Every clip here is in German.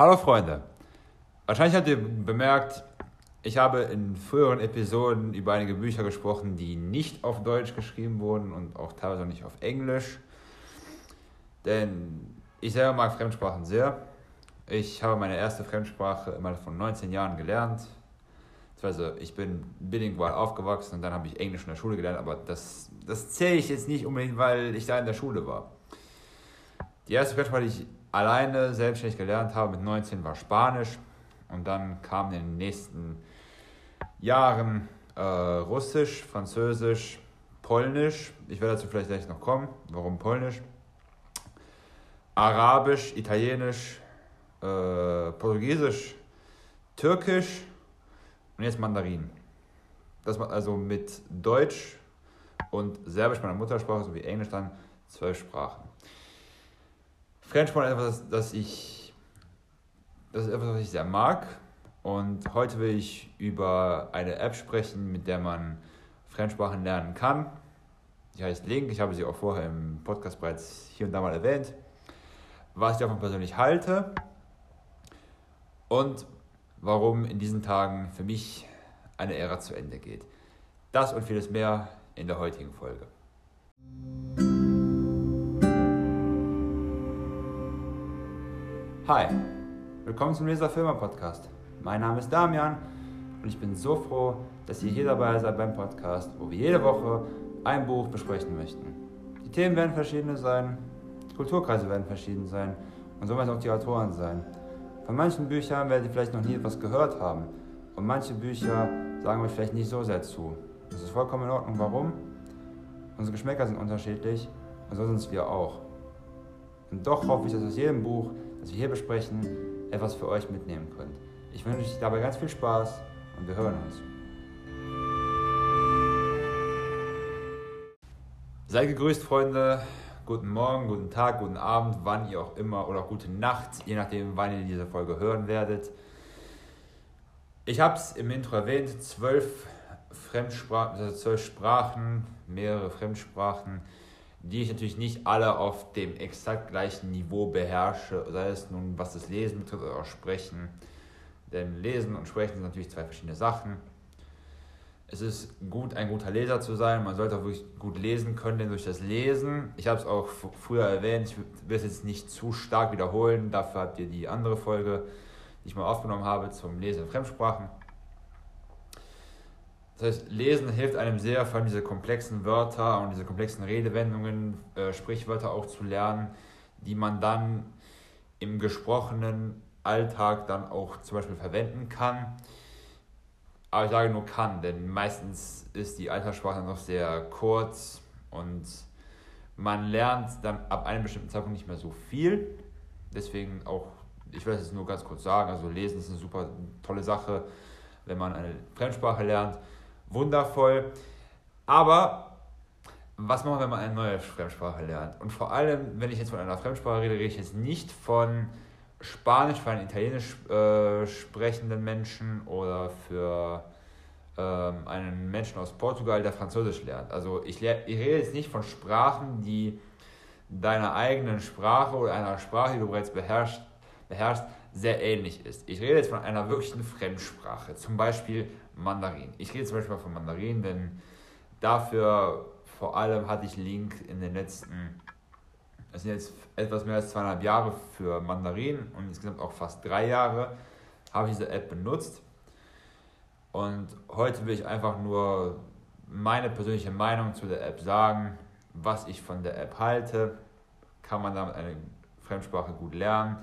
Hallo Freunde. Wahrscheinlich habt ihr bemerkt, ich habe in früheren Episoden über einige Bücher gesprochen, die nicht auf Deutsch geschrieben wurden und auch teilweise nicht auf Englisch. Denn ich selber mag Fremdsprachen sehr. Ich habe meine erste Fremdsprache immer von 19 Jahren gelernt. Also ich bin bilingual aufgewachsen und dann habe ich Englisch in der Schule gelernt, aber das, das zähle ich jetzt nicht unbedingt, weil ich da in der Schule war. Die erste Fremdsprache, die ich alleine selbstständig gelernt habe mit 19, war Spanisch. Und dann kamen in den nächsten Jahren äh, Russisch, Französisch, Polnisch. Ich werde dazu vielleicht gleich noch kommen. Warum Polnisch? Arabisch, Italienisch, äh, Portugiesisch, Türkisch und jetzt Mandarin. Das also mit Deutsch und Serbisch meiner Muttersprache sowie Englisch dann zwölf Sprachen. Fremdsprache ist etwas, das ich, das ist etwas, was ich sehr mag. Und heute will ich über eine App sprechen, mit der man Fremdsprachen lernen kann. Die heißt Link. Ich habe sie auch vorher im Podcast bereits hier und da mal erwähnt. Was ich davon persönlich halte und warum in diesen Tagen für mich eine Ära zu Ende geht. Das und vieles mehr in der heutigen Folge. Hi, willkommen zum Leser Filmer Podcast. Mein Name ist Damian und ich bin so froh, dass ihr hier dabei seid beim Podcast, wo wir jede Woche ein Buch besprechen möchten. Die Themen werden verschiedene sein, die Kulturkreise werden verschieden sein und so werden auch die Autoren sein. Von manchen Büchern werdet ihr vielleicht noch nie etwas gehört haben und manche Bücher sagen euch vielleicht nicht so sehr zu. Das ist vollkommen in Ordnung. Warum? Unsere Geschmäcker sind unterschiedlich und so sind es wir auch. Und doch hoffe ich, dass aus jedem Buch das wir hier besprechen, etwas für euch mitnehmen könnt. Ich wünsche euch dabei ganz viel Spaß und wir hören uns. Seid gegrüßt, Freunde. Guten Morgen, guten Tag, guten Abend, wann ihr auch immer oder gute Nacht, je nachdem, wann ihr diese Folge hören werdet. Ich habe es im Intro erwähnt, zwölf Fremdsprachen, also zwölf Sprachen, mehrere Fremdsprachen die ich natürlich nicht alle auf dem exakt gleichen Niveau beherrsche, sei es nun was das Lesen betrifft oder auch Sprechen. Denn Lesen und Sprechen sind natürlich zwei verschiedene Sachen. Es ist gut, ein guter Leser zu sein. Man sollte auch wirklich gut lesen können, denn durch das Lesen, ich habe es auch früher erwähnt, ich will es jetzt nicht zu stark wiederholen, dafür habt ihr die andere Folge, die ich mal aufgenommen habe zum Lesen in Fremdsprachen. Das heißt, Lesen hilft einem sehr, vor allem diese komplexen Wörter und diese komplexen Redewendungen, äh, Sprichwörter auch zu lernen, die man dann im gesprochenen Alltag dann auch zum Beispiel verwenden kann. Aber ich sage nur kann, denn meistens ist die Alltagssprache noch sehr kurz und man lernt dann ab einem bestimmten Zeitpunkt nicht mehr so viel. Deswegen auch, ich will es nur ganz kurz sagen, also Lesen ist eine super tolle Sache, wenn man eine Fremdsprache lernt wundervoll. Aber was machen wir, wenn man eine neue Fremdsprache lernt? Und vor allem, wenn ich jetzt von einer Fremdsprache rede, rede ich jetzt nicht von Spanisch für einen Italienisch äh, sprechenden Menschen oder für ähm, einen Menschen aus Portugal, der Französisch lernt. Also ich, lehr, ich rede jetzt nicht von Sprachen, die deiner eigenen Sprache oder einer Sprache, die du bereits beherrschst, beherrschst sehr ähnlich ist. Ich rede jetzt von einer wirklichen Fremdsprache, zum Beispiel Mandarin. Ich rede zum Beispiel von Mandarin, denn dafür vor allem hatte ich Link in den letzten, es sind jetzt etwas mehr als zweieinhalb Jahre für Mandarin und insgesamt auch fast drei Jahre habe ich diese App benutzt. Und heute will ich einfach nur meine persönliche Meinung zu der App sagen, was ich von der App halte. Kann man damit eine Fremdsprache gut lernen?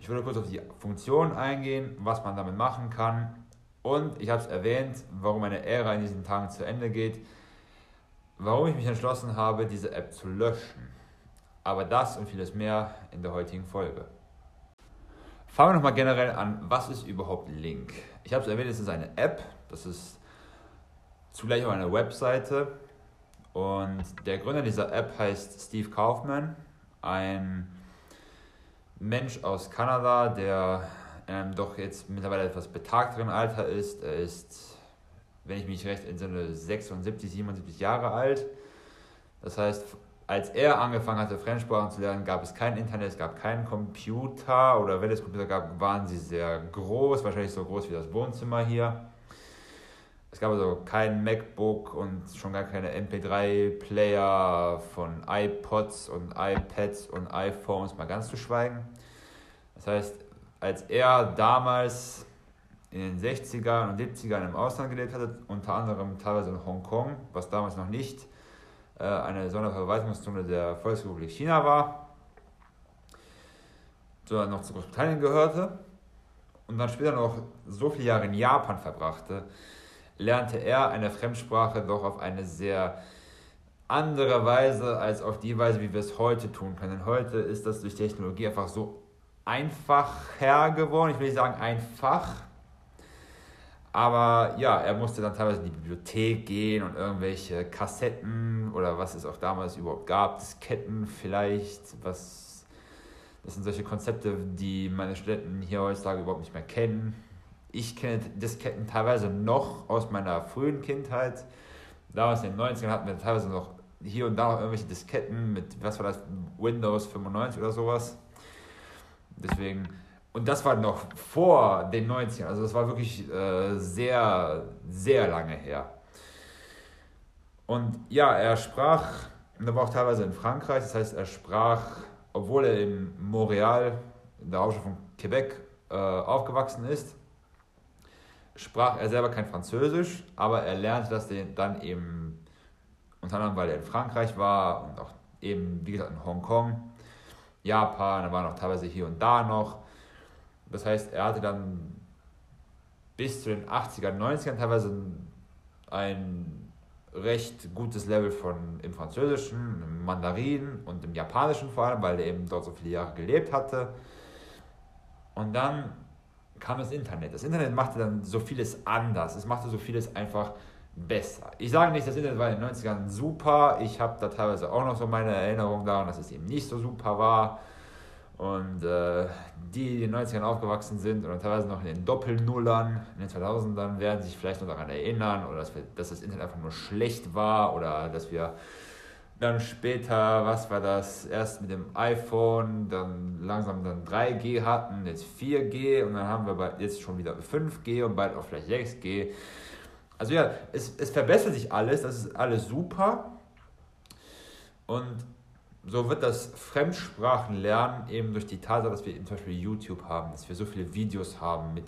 Ich würde kurz auf die Funktion eingehen, was man damit machen kann. Und ich habe es erwähnt, warum meine Ära in diesen Tagen zu Ende geht, warum ich mich entschlossen habe, diese App zu löschen. Aber das und vieles mehr in der heutigen Folge. Fangen wir nochmal generell an, was ist überhaupt Link? Ich habe es erwähnt, es ist eine App, das ist zugleich auch eine Webseite. Und der Gründer dieser App heißt Steve Kaufman, ein Mensch aus Kanada, der ähm, doch jetzt mittlerweile etwas betagteren Alter ist. Er ist, wenn ich mich recht entsinne, 76, 77 Jahre alt. Das heißt, als er angefangen hatte, Fremdsprachen zu lernen, gab es kein Internet, es gab keinen Computer oder wenn es Computer gab, waren sie sehr groß, wahrscheinlich so groß wie das Wohnzimmer hier. Es gab also kein MacBook und schon gar keine MP3-Player von iPods und iPads und iPhones, mal ganz zu schweigen. Das heißt, als er damals in den 60ern und 70ern im Ausland gelebt hatte, unter anderem teilweise in Hongkong, was damals noch nicht äh, eine Sonderverwaltungszone der Volksrepublik China war, sondern noch zu Großbritannien gehörte und dann später noch so viele Jahre in Japan verbrachte, lernte er eine Fremdsprache doch auf eine sehr andere Weise als auf die Weise, wie wir es heute tun können. Heute ist das durch Technologie einfach so einfacher geworden. Ich will nicht sagen einfach, aber ja, er musste dann teilweise in die Bibliothek gehen und irgendwelche Kassetten oder was es auch damals überhaupt gab, Disketten vielleicht, was das sind solche Konzepte, die meine Studenten hier heutzutage überhaupt nicht mehr kennen. Ich kenne Disketten teilweise noch aus meiner frühen Kindheit. Damals in den 90ern hatten wir teilweise noch hier und da noch irgendwelche Disketten mit, was war das, Windows 95 oder sowas. Deswegen, und das war noch vor den 90ern, also das war wirklich äh, sehr, sehr lange her. Und ja, er sprach, und er war auch teilweise in Frankreich, das heißt, er sprach, obwohl er in Montreal, in der Hauptstadt von Quebec, äh, aufgewachsen ist, sprach er selber kein Französisch, aber er lernte das dann eben, unter anderem, weil er in Frankreich war und auch eben, wie gesagt, in Hongkong, Japan, er war noch teilweise hier und da noch das heißt, er hatte dann bis zu den 80er, 90ern teilweise ein recht gutes Level von im Französischen, im Mandarin und im Japanischen vor allem, weil er eben dort so viele Jahre gelebt hatte. Und dann kam das Internet. Das Internet machte dann so vieles anders. Es machte so vieles einfach besser. Ich sage nicht, das Internet war in den 90ern super. Ich habe da teilweise auch noch so meine Erinnerung daran, dass es eben nicht so super war. Und äh, die, die in den 90ern aufgewachsen sind oder teilweise noch in den Doppelnullern, in den 2000ern, werden sich vielleicht noch daran erinnern oder dass, wir, dass das Internet einfach nur schlecht war oder dass wir dann später, was war das, erst mit dem iPhone, dann langsam dann 3G hatten, jetzt 4G und dann haben wir jetzt schon wieder 5G und bald auch vielleicht 6G. Also ja, es, es verbessert sich alles, das ist alles super. Und so wird das Fremdsprachenlernen eben durch die Tatsache, dass wir zum Beispiel YouTube haben, dass wir so viele Videos haben mit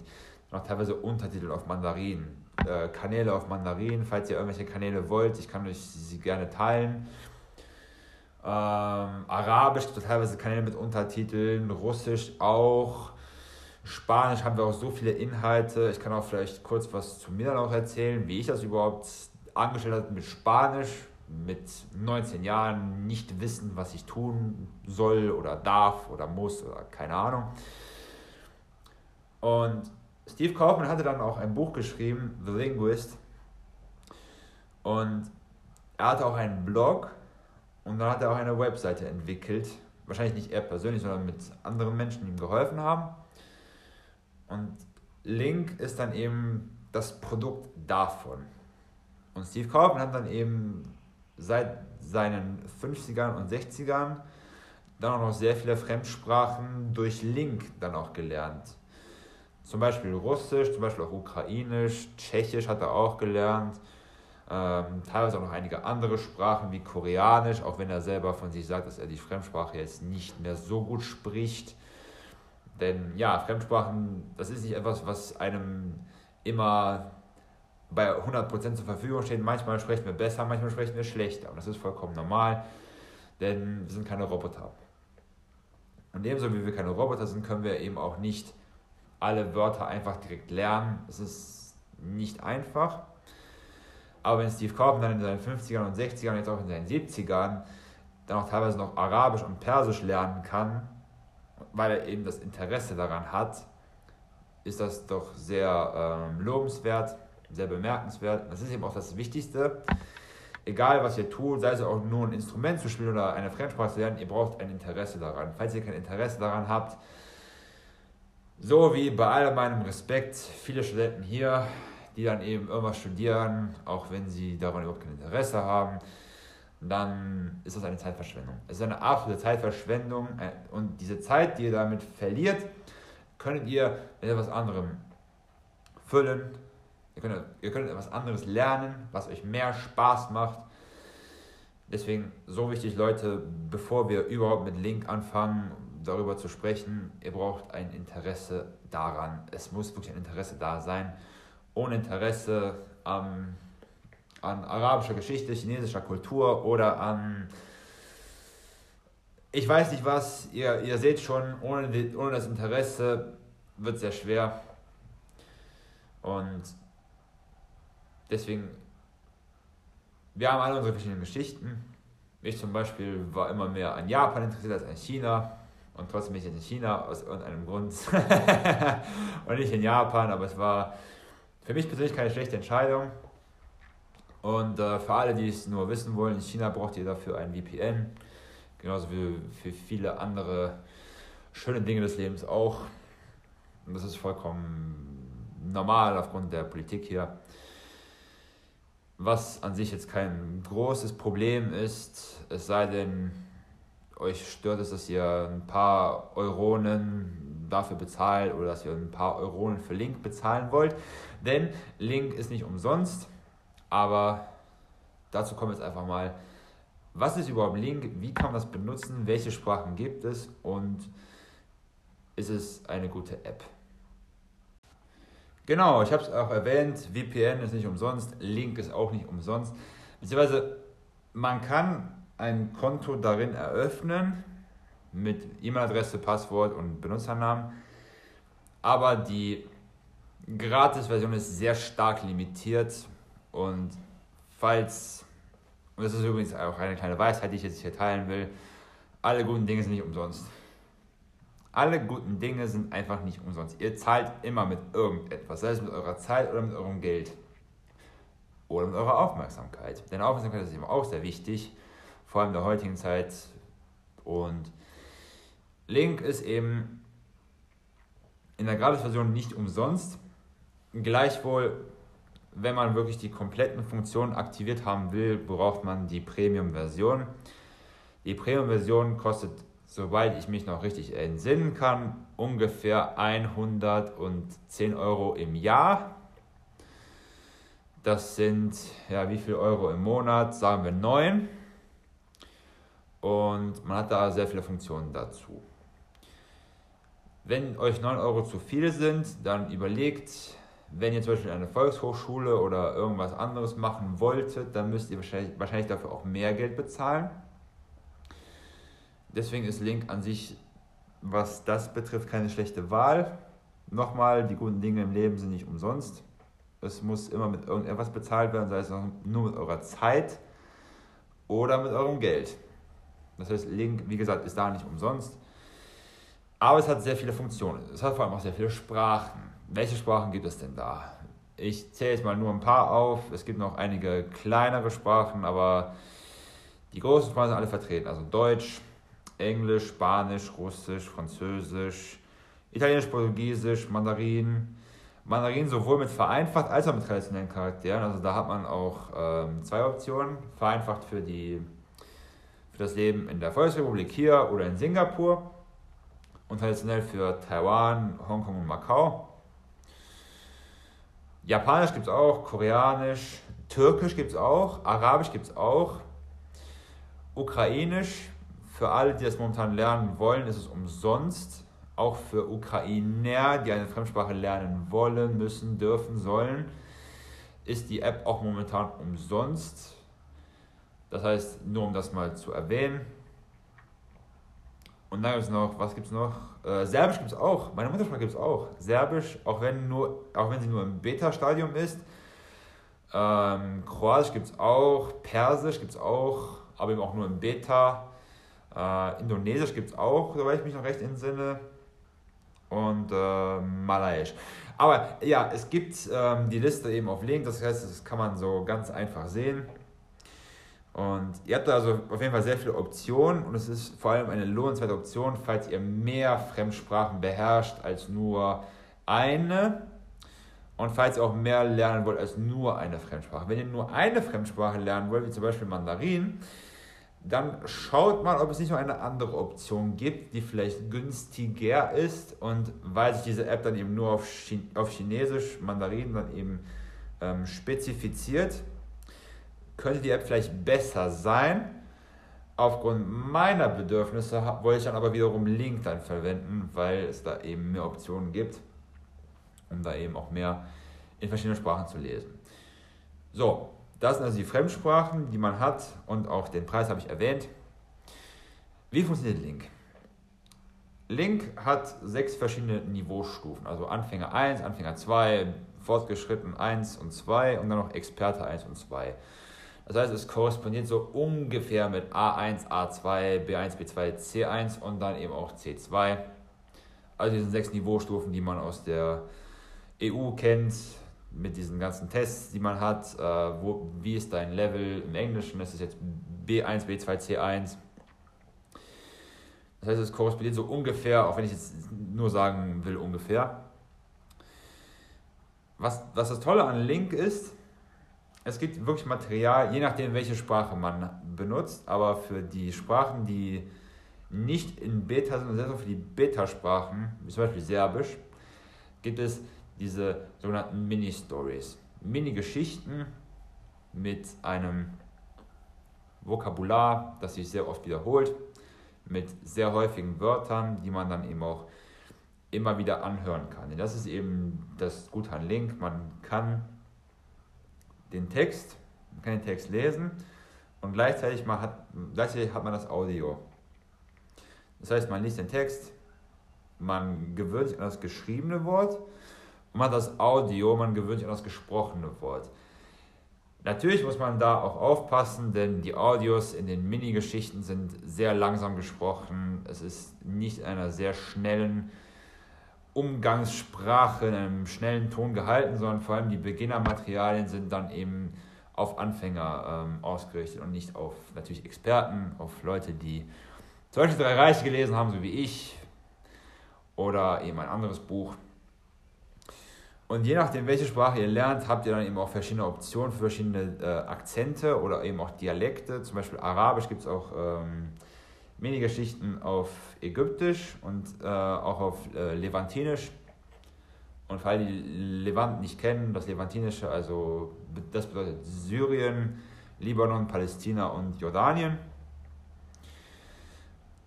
noch teilweise Untertiteln auf Mandarin, äh, Kanäle auf Mandarin, falls ihr irgendwelche Kanäle wollt, ich kann euch sie gerne teilen. Ähm, Arabisch teilweise Kanäle mit Untertiteln, Russisch auch. Spanisch haben wir auch so viele Inhalte. Ich kann auch vielleicht kurz was zu mir dann auch erzählen, wie ich das überhaupt angestellt habe mit Spanisch mit 19 Jahren nicht wissen, was ich tun soll oder darf oder muss oder keine Ahnung. Und Steve Kaufman hatte dann auch ein Buch geschrieben, The Linguist. Und er hatte auch einen Blog und dann hat er auch eine Webseite entwickelt. Wahrscheinlich nicht er persönlich, sondern mit anderen Menschen, die ihm geholfen haben. Und Link ist dann eben das Produkt davon. Und Steve Kaufman hat dann eben seit seinen 50ern und 60ern dann auch noch sehr viele Fremdsprachen durch Link dann auch gelernt. Zum Beispiel Russisch, zum Beispiel auch Ukrainisch, Tschechisch hat er auch gelernt. Ähm, teilweise auch noch einige andere Sprachen wie Koreanisch, auch wenn er selber von sich sagt, dass er die Fremdsprache jetzt nicht mehr so gut spricht. Denn ja, Fremdsprachen, das ist nicht etwas, was einem immer bei 100% zur Verfügung stehen. Manchmal sprechen wir besser, manchmal sprechen wir schlechter. Und das ist vollkommen normal, denn wir sind keine Roboter. Und ebenso wie wir keine Roboter sind, können wir eben auch nicht alle Wörter einfach direkt lernen. Es ist nicht einfach. Aber wenn Steve Kaufmann dann in seinen 50ern und 60ern und jetzt auch in seinen 70ern dann auch teilweise noch Arabisch und Persisch lernen kann, weil er eben das Interesse daran hat, ist das doch sehr ähm, lobenswert sehr bemerkenswert. Das ist eben auch das Wichtigste. Egal, was ihr tut, sei es auch nur ein Instrument zu spielen oder eine Fremdsprache zu lernen, ihr braucht ein Interesse daran. Falls ihr kein Interesse daran habt, so wie bei allem meinem Respekt, viele Studenten hier, die dann eben irgendwas studieren, auch wenn sie daran überhaupt kein Interesse haben, dann ist das eine Zeitverschwendung. Es ist eine absolute Zeitverschwendung äh, und diese Zeit, die ihr damit verliert, könnt ihr mit etwas anderem füllen. Ihr könnt, ihr könnt etwas anderes lernen, was euch mehr Spaß macht. Deswegen so wichtig, Leute, bevor wir überhaupt mit Link anfangen, darüber zu sprechen, ihr braucht ein Interesse daran. Es muss wirklich ein Interesse da sein. Ohne Interesse am an arabischer Geschichte, chinesischer Kultur oder an, ich weiß nicht was, ihr, ihr seht schon, ohne, die, ohne das Interesse wird es sehr schwer. Und deswegen, wir haben alle unsere verschiedenen Geschichten. Ich zum Beispiel war immer mehr an Japan interessiert als an China. Und trotzdem bin ich jetzt in China aus irgendeinem Grund. und nicht in Japan, aber es war für mich persönlich keine schlechte Entscheidung. Und äh, für alle, die es nur wissen wollen, in China braucht ihr dafür ein VPN. Genauso wie für viele andere schöne Dinge des Lebens auch. Und das ist vollkommen normal aufgrund der Politik hier. Was an sich jetzt kein großes Problem ist, es sei denn, euch stört es, dass ihr ein paar Euronen dafür bezahlt oder dass ihr ein paar Euronen für Link bezahlen wollt. Denn Link ist nicht umsonst. Aber dazu kommen wir jetzt einfach mal. Was ist überhaupt Link? Wie kann man das benutzen? Welche Sprachen gibt es? Und ist es eine gute App? Genau, ich habe es auch erwähnt, VPN ist nicht umsonst, Link ist auch nicht umsonst. Beziehungsweise man kann ein Konto darin eröffnen mit E-Mail-Adresse, Passwort und Benutzernamen, aber die Gratis-Version ist sehr stark limitiert und falls, und das ist übrigens auch eine kleine Weisheit, die ich jetzt hier teilen will, alle guten Dinge sind nicht umsonst. Alle guten Dinge sind einfach nicht umsonst. Ihr zahlt immer mit irgendetwas, sei es mit eurer Zeit oder mit eurem Geld. Oder mit eurer Aufmerksamkeit. Denn Aufmerksamkeit ist eben auch sehr wichtig, vor allem in der heutigen Zeit. Und Link ist eben in der Gratis-Version nicht umsonst. Gleichwohl wenn man wirklich die kompletten Funktionen aktiviert haben will, braucht man die Premium-Version. Die Premium-Version kostet, soweit ich mich noch richtig entsinnen kann, ungefähr 110 Euro im Jahr. Das sind, ja, wie viel Euro im Monat? Sagen wir 9. Und man hat da sehr viele Funktionen dazu. Wenn euch 9 Euro zu viel sind, dann überlegt, wenn ihr zum Beispiel eine Volkshochschule oder irgendwas anderes machen wolltet, dann müsst ihr wahrscheinlich, wahrscheinlich dafür auch mehr Geld bezahlen. Deswegen ist Link an sich, was das betrifft, keine schlechte Wahl. Nochmal, die guten Dinge im Leben sind nicht umsonst. Es muss immer mit irgendetwas bezahlt werden, sei es nur mit eurer Zeit oder mit eurem Geld. Das heißt, Link, wie gesagt, ist da nicht umsonst. Aber es hat sehr viele Funktionen. Es hat vor allem auch sehr viele Sprachen welche Sprachen gibt es denn da? Ich zähle jetzt mal nur ein paar auf. Es gibt noch einige kleinere Sprachen, aber die großen Sprachen sind alle vertreten. Also Deutsch, Englisch, Spanisch, Russisch, Französisch, Italienisch, Portugiesisch, Mandarin. Mandarin sowohl mit vereinfacht als auch mit traditionellen Charakteren. Also da hat man auch ähm, zwei Optionen. Vereinfacht für, die, für das Leben in der Volksrepublik hier oder in Singapur. Und traditionell für Taiwan, Hongkong und Macau. Japanisch gibt es auch, Koreanisch, Türkisch gibt es auch, Arabisch gibt es auch, Ukrainisch, für alle, die das momentan lernen wollen, ist es umsonst. Auch für Ukrainer, die eine Fremdsprache lernen wollen, müssen, dürfen, sollen, ist die App auch momentan umsonst. Das heißt, nur um das mal zu erwähnen. Und dann gibt es noch, was gibt es noch? Äh, Serbisch gibt es auch. Meine Muttersprache gibt es auch. Serbisch, auch wenn, nur, auch wenn sie nur im Beta-Stadium ist. Ähm, Kroatisch gibt es auch. Persisch gibt es auch, aber eben auch nur im Beta. Äh, Indonesisch gibt es auch, soweit ich mich noch recht entsinne. Und äh, Malayisch. Aber ja, es gibt ähm, die Liste eben auf Link, das heißt, das kann man so ganz einfach sehen. Und ihr habt da also auf jeden Fall sehr viele Optionen und es ist vor allem eine lohnenswerte Option, falls ihr mehr Fremdsprachen beherrscht als nur eine und falls ihr auch mehr lernen wollt als nur eine Fremdsprache. Wenn ihr nur eine Fremdsprache lernen wollt, wie zum Beispiel Mandarin, dann schaut mal, ob es nicht noch eine andere Option gibt, die vielleicht günstiger ist und weil sich diese App dann eben nur auf, Ch auf Chinesisch, Mandarin dann eben ähm, spezifiziert, könnte die App vielleicht besser sein. Aufgrund meiner Bedürfnisse wollte ich dann aber wiederum Link dann verwenden, weil es da eben mehr Optionen gibt, um da eben auch mehr in verschiedenen Sprachen zu lesen. So, das sind also die Fremdsprachen, die man hat und auch den Preis habe ich erwähnt. Wie funktioniert Link? Link hat sechs verschiedene Niveaustufen, also Anfänger 1, Anfänger 2, Fortgeschritten 1 und 2 und dann noch Experte 1 und 2. Das heißt, es korrespondiert so ungefähr mit A1, A2, B1, B2, C1 und dann eben auch C2. Also diese sechs Niveaustufen, die man aus der EU kennt, mit diesen ganzen Tests, die man hat, äh, wo, wie ist dein Level im Englischen, ist jetzt B1, B2, C1. Das heißt, es korrespondiert so ungefähr, auch wenn ich jetzt nur sagen will ungefähr. Was, was das Tolle an Link ist, es gibt wirklich Material, je nachdem, welche Sprache man benutzt, aber für die Sprachen, die nicht in Beta sind, sondern für die Beta-Sprachen, wie zum Beispiel Serbisch, gibt es diese sogenannten Mini-Stories. Mini-Geschichten mit einem Vokabular, das sich sehr oft wiederholt, mit sehr häufigen Wörtern, die man dann eben auch immer wieder anhören kann. Und das ist eben das Gute an Link. Man kann den Text, man kann den Text lesen und gleichzeitig, man hat, gleichzeitig hat man das Audio. Das heißt, man liest den Text, man gewöhnt sich an das geschriebene Wort man hat das Audio, man gewöhnt sich an das gesprochene Wort. Natürlich muss man da auch aufpassen, denn die Audios in den Mini-Geschichten sind sehr langsam gesprochen. Es ist nicht in einer sehr schnellen Umgangssprache, in einem schnellen Ton gehalten, sondern vor allem die Beginnermaterialien sind dann eben auf Anfänger ähm, ausgerichtet und nicht auf natürlich Experten, auf Leute, die zum Beispiel Drei Reiche gelesen haben, so wie ich, oder eben ein anderes Buch. Und je nachdem, welche Sprache ihr lernt, habt ihr dann eben auch verschiedene Optionen für verschiedene äh, Akzente oder eben auch Dialekte. Zum Beispiel Arabisch gibt es auch ähm, Mini-Geschichten auf Ägyptisch und äh, auch auf äh, Levantinisch. Und für alle, die Levant nicht kennen, das Levantinische, also das bedeutet Syrien, Libanon, Palästina und Jordanien.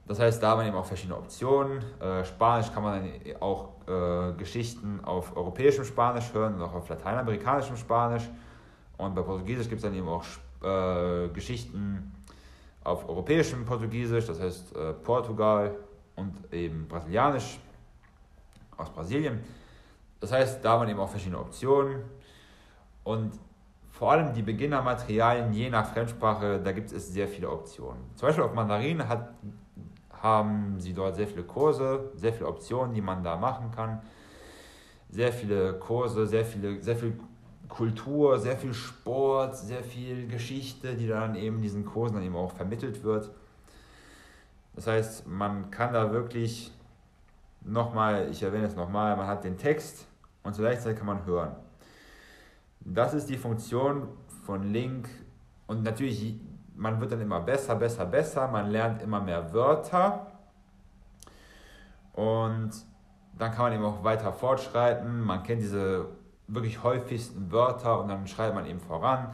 Das heißt, da haben wir eben auch verschiedene Optionen. Äh, Spanisch kann man dann auch äh, Geschichten auf europäischem Spanisch hören und auch auf lateinamerikanischem Spanisch. Und bei Portugiesisch gibt es dann eben auch äh, Geschichten auf europäischem Portugiesisch, das heißt äh, Portugal und eben Brasilianisch aus Brasilien. Das heißt, da wir eben auch verschiedene Optionen. Und vor allem die Beginnermaterialien, je nach Fremdsprache, da gibt es sehr viele Optionen. Zum Beispiel auf Mandarin hat haben sie dort sehr viele Kurse, sehr viele Optionen, die man da machen kann. Sehr viele Kurse, sehr, viele, sehr viel Kultur, sehr viel Sport, sehr viel Geschichte, die dann eben diesen Kursen dann eben auch vermittelt wird. Das heißt, man kann da wirklich nochmal, ich erwähne es nochmal, man hat den Text und zur gleichen kann man hören. Das ist die Funktion von Link und natürlich man wird dann immer besser, besser, besser, man lernt immer mehr Wörter und dann kann man eben auch weiter fortschreiten. Man kennt diese wirklich häufigsten Wörter und dann schreitet man eben voran.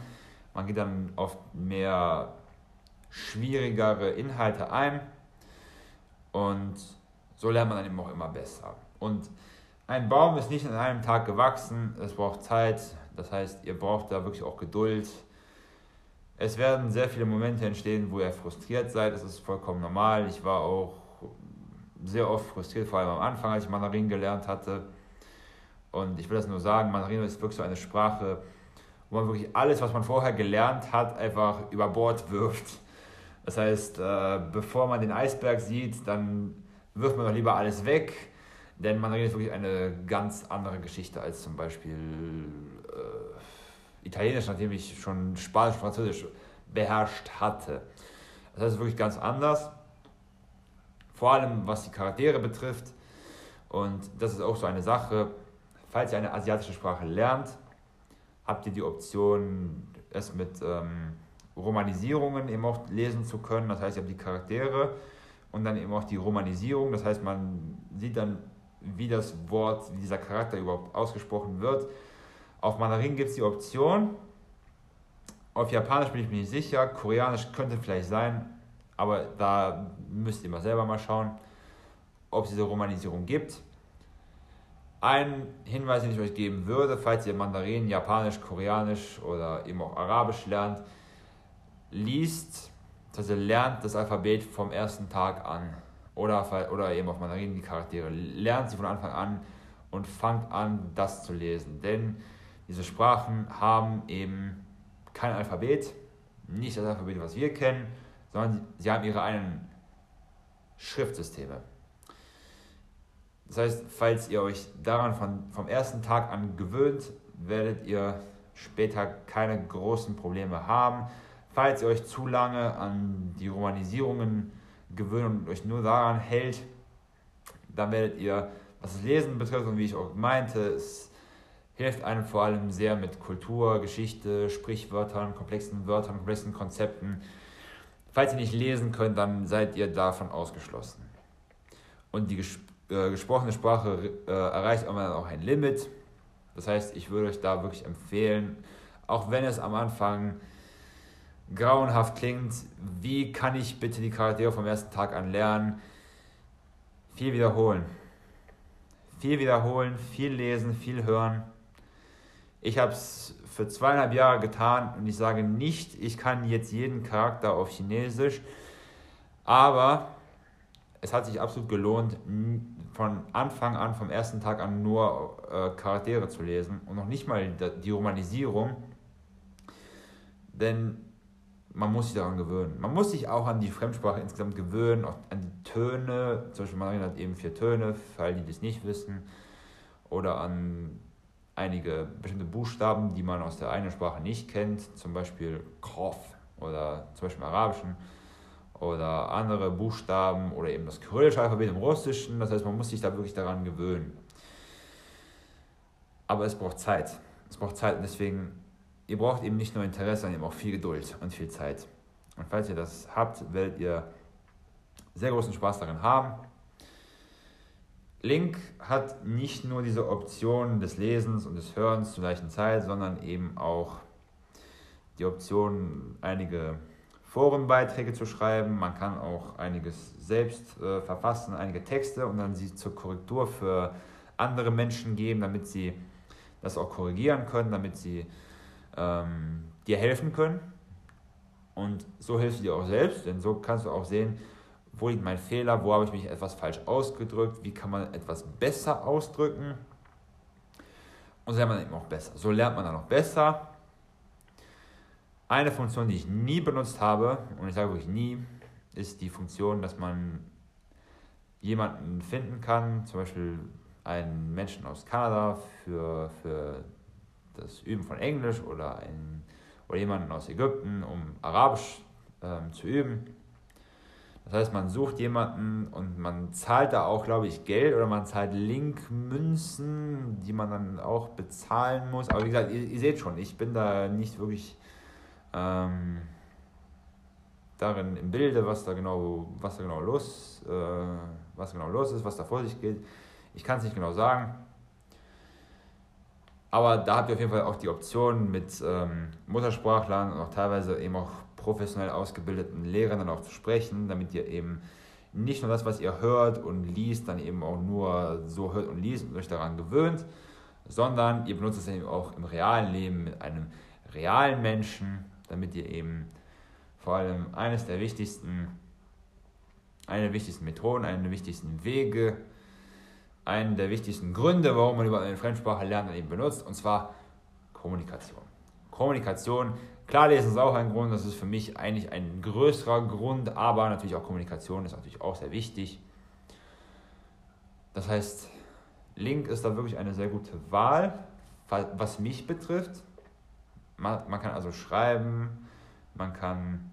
Man geht dann auf mehr schwierigere Inhalte ein und so lernt man dann eben auch immer besser. Und ein Baum ist nicht in einem Tag gewachsen, es braucht Zeit, das heißt, ihr braucht da wirklich auch Geduld es werden sehr viele Momente entstehen, wo ihr frustriert seid. Das ist vollkommen normal. Ich war auch sehr oft frustriert, vor allem am Anfang, als ich Mandarin gelernt hatte. Und ich will das nur sagen, Mandarin ist wirklich so eine Sprache, wo man wirklich alles, was man vorher gelernt hat, einfach über Bord wirft. Das heißt, äh, bevor man den Eisberg sieht, dann wirft man doch lieber alles weg, denn Mandarin ist wirklich eine ganz andere Geschichte als zum Beispiel äh, Italienisch, nachdem ich schon Spanisch, Französisch beherrscht hatte. Das heißt wirklich ganz anders. Vor allem was die Charaktere betrifft. Und das ist auch so eine Sache. Falls ihr eine asiatische Sprache lernt, habt ihr die Option, es mit ähm, Romanisierungen eben auch lesen zu können. Das heißt, ihr habt die Charaktere und dann eben auch die Romanisierung. Das heißt, man sieht dann, wie das Wort, wie dieser Charakter überhaupt ausgesprochen wird. Auf Mandarin gibt es die Option. Auf Japanisch bin ich mir nicht sicher. Koreanisch könnte vielleicht sein, aber da müsst ihr mal selber mal schauen, ob es diese Romanisierung gibt. Ein Hinweis, den ich euch geben würde, falls ihr Mandarin, Japanisch, Koreanisch oder eben auch Arabisch lernt, liest, also lernt das Alphabet vom ersten Tag an oder, oder eben auf Mandarin die Charaktere. Lernt sie von Anfang an und fangt an, das zu lesen. Denn diese Sprachen haben eben kein Alphabet, nicht das Alphabet, was wir kennen, sondern sie haben ihre eigenen Schriftsysteme. Das heißt, falls ihr euch daran von, vom ersten Tag an gewöhnt, werdet ihr später keine großen Probleme haben. Falls ihr euch zu lange an die Romanisierungen gewöhnt und euch nur daran hält, dann werdet ihr, was das Lesen betrifft und wie ich auch meinte, es hilft einem vor allem sehr mit Kultur, Geschichte, Sprichwörtern, komplexen Wörtern, komplexen Konzepten. Falls ihr nicht lesen könnt, dann seid ihr davon ausgeschlossen. Und die äh, gesprochene Sprache äh, erreicht irgendwann auch ein Limit. Das heißt, ich würde euch da wirklich empfehlen, auch wenn es am Anfang grauenhaft klingt, wie kann ich bitte die Charaktere vom ersten Tag an lernen? Viel wiederholen. Viel wiederholen, viel lesen, viel hören. Ich habe es für zweieinhalb Jahre getan und ich sage nicht, ich kann jetzt jeden Charakter auf Chinesisch, aber es hat sich absolut gelohnt, von Anfang an, vom ersten Tag an nur äh, Charaktere zu lesen und noch nicht mal die Romanisierung, denn man muss sich daran gewöhnen. Man muss sich auch an die Fremdsprache insgesamt gewöhnen, auch an die Töne, zum Beispiel Marina hat eben vier Töne, für all die das nicht wissen, oder an einige bestimmte Buchstaben, die man aus der eigenen Sprache nicht kennt, zum Beispiel Kof oder zum Beispiel im Arabischen oder andere Buchstaben oder eben das kyrillische Alphabet im Russischen. Das heißt, man muss sich da wirklich daran gewöhnen. Aber es braucht Zeit. Es braucht Zeit und deswegen, ihr braucht eben nicht nur Interesse, sondern eben auch viel Geduld und viel Zeit. Und falls ihr das habt, werdet ihr sehr großen Spaß darin haben. Link hat nicht nur diese Option des Lesens und des Hörens zur gleichen Zeit, sondern eben auch die Option, einige Forenbeiträge zu schreiben. Man kann auch einiges selbst äh, verfassen, einige Texte und dann sie zur Korrektur für andere Menschen geben, damit sie das auch korrigieren können, damit sie ähm, dir helfen können. Und so hilfst du dir auch selbst, denn so kannst du auch sehen, wo liegt mein Fehler, wo habe ich mich etwas falsch ausgedrückt, wie kann man etwas besser ausdrücken. Und so lernt man eben auch besser. So lernt man dann auch besser eine Funktion, die ich nie benutzt habe, und ich sage wirklich nie, ist die Funktion, dass man jemanden finden kann, zum Beispiel einen Menschen aus Kanada für, für das Üben von Englisch oder, ein, oder jemanden aus Ägypten, um Arabisch ähm, zu üben. Das heißt, man sucht jemanden und man zahlt da auch, glaube ich, Geld oder man zahlt Linkmünzen, die man dann auch bezahlen muss. Aber wie gesagt, ihr, ihr seht schon, ich bin da nicht wirklich ähm, darin im Bilde, was da genau, was da genau los, äh, was genau los ist, was da vor sich geht. Ich kann es nicht genau sagen. Aber da habt ihr auf jeden Fall auch die Option mit ähm, Muttersprachlern und auch teilweise eben auch professionell ausgebildeten Lehrern dann auch zu sprechen, damit ihr eben nicht nur das, was ihr hört und liest, dann eben auch nur so hört und liest und euch daran gewöhnt, sondern ihr benutzt es eben auch im realen Leben mit einem realen Menschen, damit ihr eben vor allem eines der wichtigsten, eine der wichtigsten Methoden, einen der wichtigsten Wege, einen der wichtigsten Gründe, warum man überhaupt eine Fremdsprache lernt und eben benutzt, und zwar Kommunikation. Kommunikation, klar lesen ist auch ein Grund, das ist für mich eigentlich ein größerer Grund, aber natürlich auch Kommunikation ist natürlich auch sehr wichtig. Das heißt, Link ist da wirklich eine sehr gute Wahl, was mich betrifft. Man, man kann also schreiben, man kann